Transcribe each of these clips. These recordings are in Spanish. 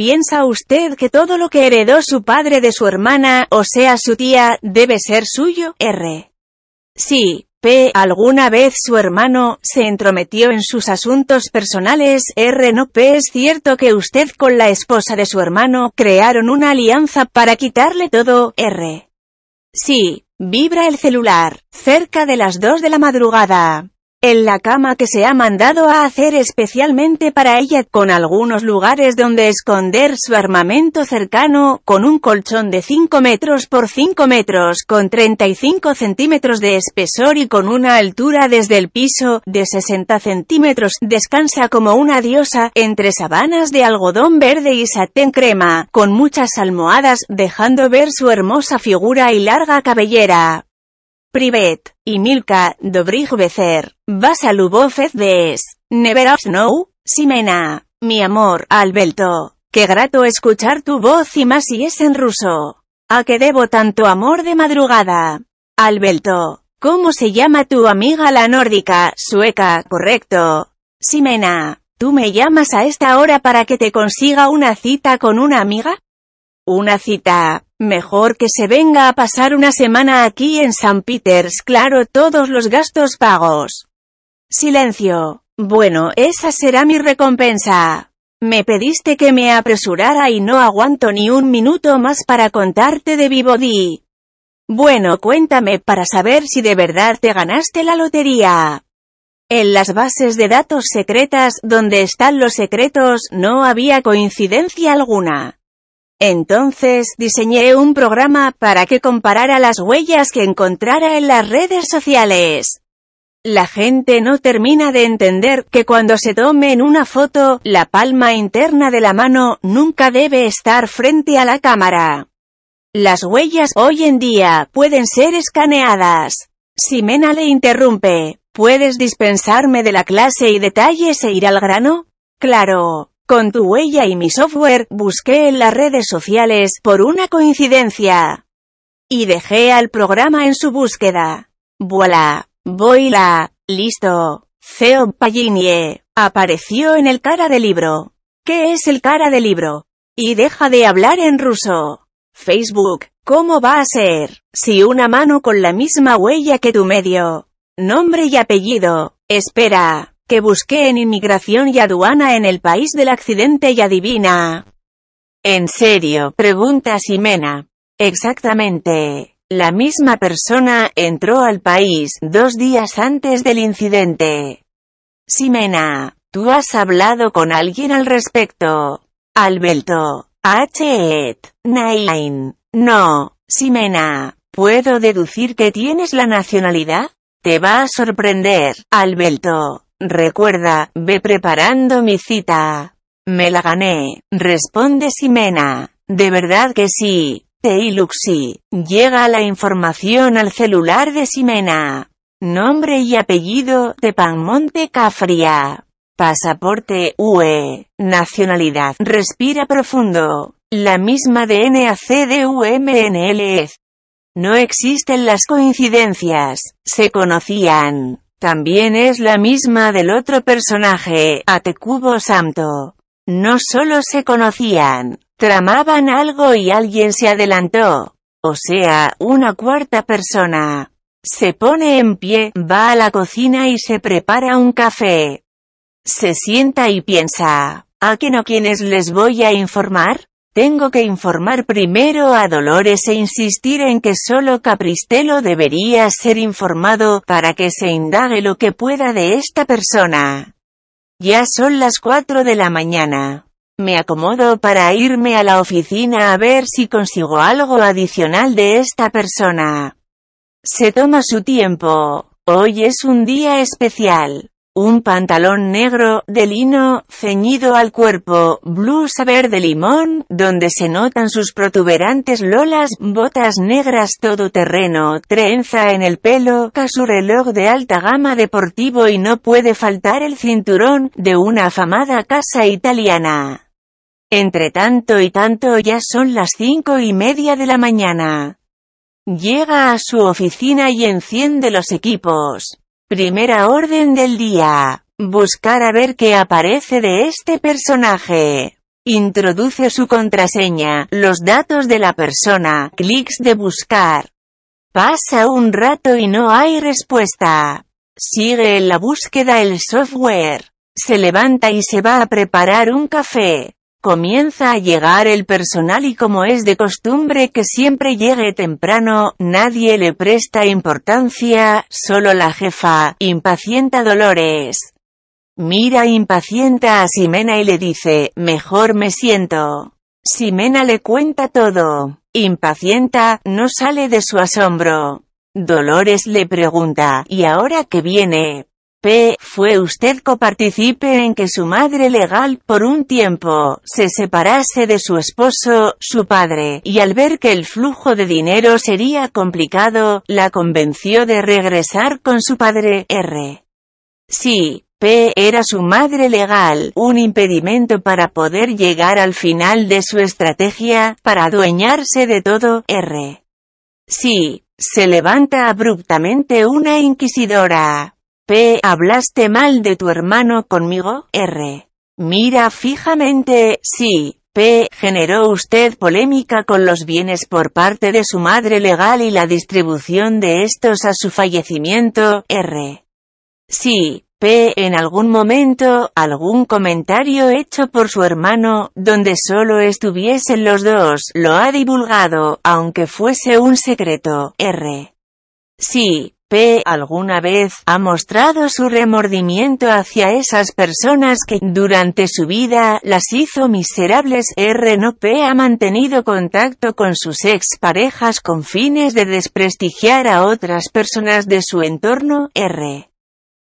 piensa usted que todo lo que heredó su padre de su hermana, o sea su tía, debe ser suyo? R. Sí, P. ¿Alguna vez su hermano se entrometió en sus asuntos personales? R. No P. ¿Es cierto que usted con la esposa de su hermano crearon una alianza para quitarle todo? R. Sí. Vibra el celular. Cerca de las 2 de la madrugada en la cama que se ha mandado a hacer especialmente para ella, con algunos lugares donde esconder su armamento cercano, con un colchón de 5 metros por 5 metros, con 35 centímetros de espesor y con una altura desde el piso, de 60 centímetros, descansa como una diosa, entre sabanas de algodón verde y satén crema, con muchas almohadas, dejando ver su hermosa figura y larga cabellera. Privet, y Milka, Dobrich Becer, Basa Lubofez des, Never Snow, Simena, mi amor, Alberto, qué grato escuchar tu voz y más si es en ruso. ¿A qué debo tanto amor de madrugada? Alberto, ¿cómo se llama tu amiga la nórdica, sueca, correcto? Simena, ¿tú me llamas a esta hora para que te consiga una cita con una amiga? Una cita, Mejor que se venga a pasar una semana aquí en San Peters, claro, todos los gastos pagos. Silencio. Bueno, esa será mi recompensa. Me pediste que me apresurara y no aguanto ni un minuto más para contarte de Vivodi. Bueno, cuéntame para saber si de verdad te ganaste la lotería. En las bases de datos secretas, donde están los secretos, no había coincidencia alguna. Entonces diseñé un programa para que comparara las huellas que encontrara en las redes sociales. La gente no termina de entender que cuando se tome una foto, la palma interna de la mano nunca debe estar frente a la cámara. Las huellas hoy en día pueden ser escaneadas. Si Mena le interrumpe, ¿puedes dispensarme de la clase y detalles e ir al grano? Claro. Con tu huella y mi software, busqué en las redes sociales, por una coincidencia. Y dejé al programa en su búsqueda. Voilà. Voila. Listo. Theo Paginie. Apareció en el cara de libro. ¿Qué es el cara de libro? Y deja de hablar en ruso. Facebook. ¿Cómo va a ser? Si una mano con la misma huella que tu medio. Nombre y apellido. Espera que busqué en inmigración y aduana en el país del accidente y adivina. ¿En serio? Pregunta Simena. Exactamente. La misma persona entró al país dos días antes del incidente. Simena, ¿tú has hablado con alguien al respecto? Alberto. H. Nine. No. Simena, ¿puedo deducir que tienes la nacionalidad? Te va a sorprender, Alberto. Recuerda, ve preparando mi cita. Me la gané, responde Simena. De verdad que sí. Teiluxi. Llega la información al celular de Simena. Nombre y apellido, de Panmonte Cafria. Pasaporte, UE. Nacionalidad, respira profundo. La misma de NACDUMNL. No existen las coincidencias, se conocían. También es la misma del otro personaje, Atekubo Samto. No solo se conocían, tramaban algo y alguien se adelantó. O sea, una cuarta persona. Se pone en pie, va a la cocina y se prepara un café. Se sienta y piensa, ¿a qué no quienes les voy a informar? Tengo que informar primero a Dolores e insistir en que solo Capristelo debería ser informado, para que se indague lo que pueda de esta persona. Ya son las 4 de la mañana. Me acomodo para irme a la oficina a ver si consigo algo adicional de esta persona. Se toma su tiempo. Hoy es un día especial. Un pantalón negro, de lino, ceñido al cuerpo, blusa verde limón, donde se notan sus protuberantes lolas, botas negras todoterreno, trenza en el pelo, casu reloj de alta gama deportivo y no puede faltar el cinturón, de una afamada casa italiana. Entre tanto y tanto ya son las cinco y media de la mañana. Llega a su oficina y enciende los equipos. Primera orden del día. Buscar a ver qué aparece de este personaje. Introduce su contraseña, los datos de la persona, clics de buscar. Pasa un rato y no hay respuesta. Sigue en la búsqueda el software. Se levanta y se va a preparar un café. Comienza a llegar el personal y como es de costumbre que siempre llegue temprano, nadie le presta importancia, solo la jefa, impacienta Dolores. Mira impacienta a Simena y le dice, mejor me siento. Simena le cuenta todo. Impacienta, no sale de su asombro. Dolores le pregunta, ¿y ahora qué viene? P. ¿Fue usted coparticipe en que su madre legal, por un tiempo, se separase de su esposo, su padre, y al ver que el flujo de dinero sería complicado, la convenció de regresar con su padre, R. Sí, P. Era su madre legal, un impedimento para poder llegar al final de su estrategia, para adueñarse de todo, R. Sí, se levanta abruptamente una inquisidora. P. ¿Hablaste mal de tu hermano conmigo? R. Mira fijamente, sí. P. ¿Generó usted polémica con los bienes por parte de su madre legal y la distribución de estos a su fallecimiento? R. Sí. P. En algún momento, algún comentario hecho por su hermano, donde solo estuviesen los dos, lo ha divulgado, aunque fuese un secreto. R. Sí. P. alguna vez ha mostrado su remordimiento hacia esas personas que, durante su vida, las hizo miserables. R. No P. ha mantenido contacto con sus ex parejas con fines de desprestigiar a otras personas de su entorno. R.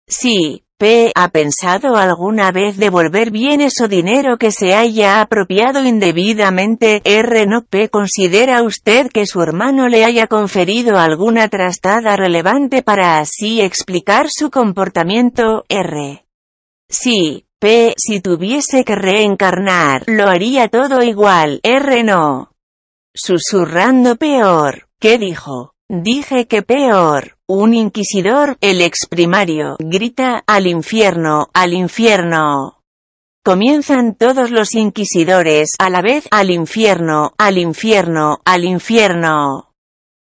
Sí, P. ¿Ha pensado alguna vez devolver bienes o dinero que se haya apropiado indebidamente? R. No P. ¿Considera usted que su hermano le haya conferido alguna trastada relevante para así explicar su comportamiento? R. Sí. P. Si tuviese que reencarnar, lo haría todo igual. R. No. Susurrando peor. ¿Qué dijo? Dije que peor. Un inquisidor, el ex primario, grita, al infierno, al infierno. Comienzan todos los inquisidores, a la vez, al infierno, al infierno, al infierno.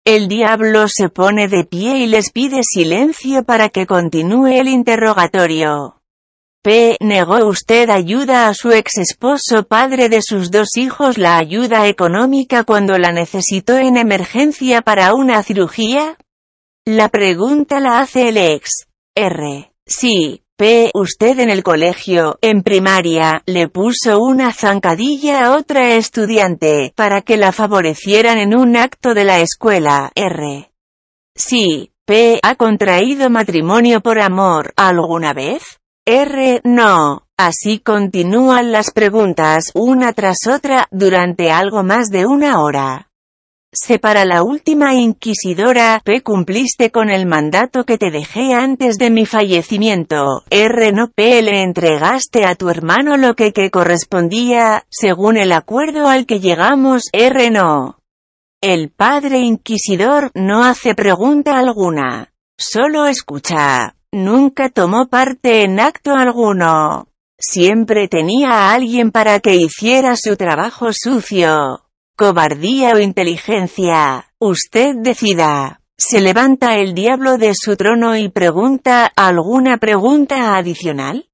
El diablo se pone de pie y les pide silencio para que continúe el interrogatorio. P. ¿Negó usted ayuda a su ex esposo padre de sus dos hijos la ayuda económica cuando la necesitó en emergencia para una cirugía? La pregunta la hace el ex. R. Sí, P. Usted en el colegio, en primaria, le puso una zancadilla a otra estudiante, para que la favorecieran en un acto de la escuela. R. Sí, P. ¿Ha contraído matrimonio por amor, alguna vez? R. No. Así continúan las preguntas, una tras otra, durante algo más de una hora. Se para la última inquisidora, P. Cumpliste con el mandato que te dejé antes de mi fallecimiento. R. No P. Le entregaste a tu hermano lo que, que correspondía, según el acuerdo al que llegamos. R. No. El padre inquisidor no hace pregunta alguna. Solo escucha. Nunca tomó parte en acto alguno. Siempre tenía a alguien para que hiciera su trabajo sucio. Cobardía o inteligencia. Usted decida. Se levanta el diablo de su trono y pregunta, ¿alguna pregunta adicional?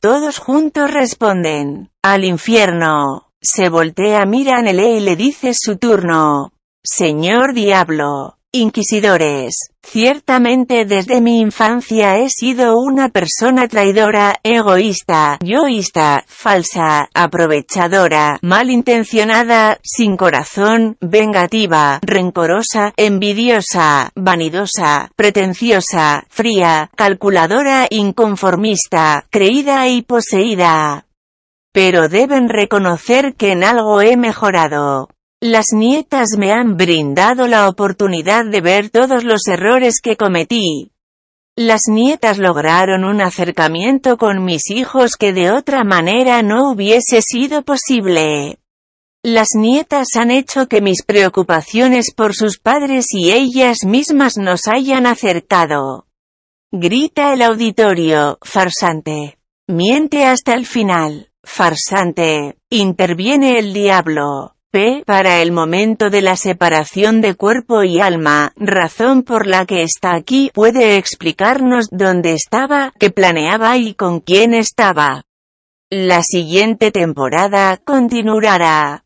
Todos juntos responden, al infierno. Se voltea, mira a Nele y le dice su turno. Señor diablo, Inquisidores, ciertamente desde mi infancia he sido una persona traidora, egoísta, yoísta, falsa, aprovechadora, malintencionada, sin corazón, vengativa, rencorosa, envidiosa, vanidosa, pretenciosa, fría, calculadora, inconformista, creída y poseída. Pero deben reconocer que en algo he mejorado. Las nietas me han brindado la oportunidad de ver todos los errores que cometí. Las nietas lograron un acercamiento con mis hijos que de otra manera no hubiese sido posible. Las nietas han hecho que mis preocupaciones por sus padres y ellas mismas nos hayan acercado. Grita el auditorio, farsante. Miente hasta el final. Farsante. Interviene el diablo. P. Para el momento de la separación de cuerpo y alma, razón por la que está aquí, puede explicarnos dónde estaba, qué planeaba y con quién estaba. La siguiente temporada continuará.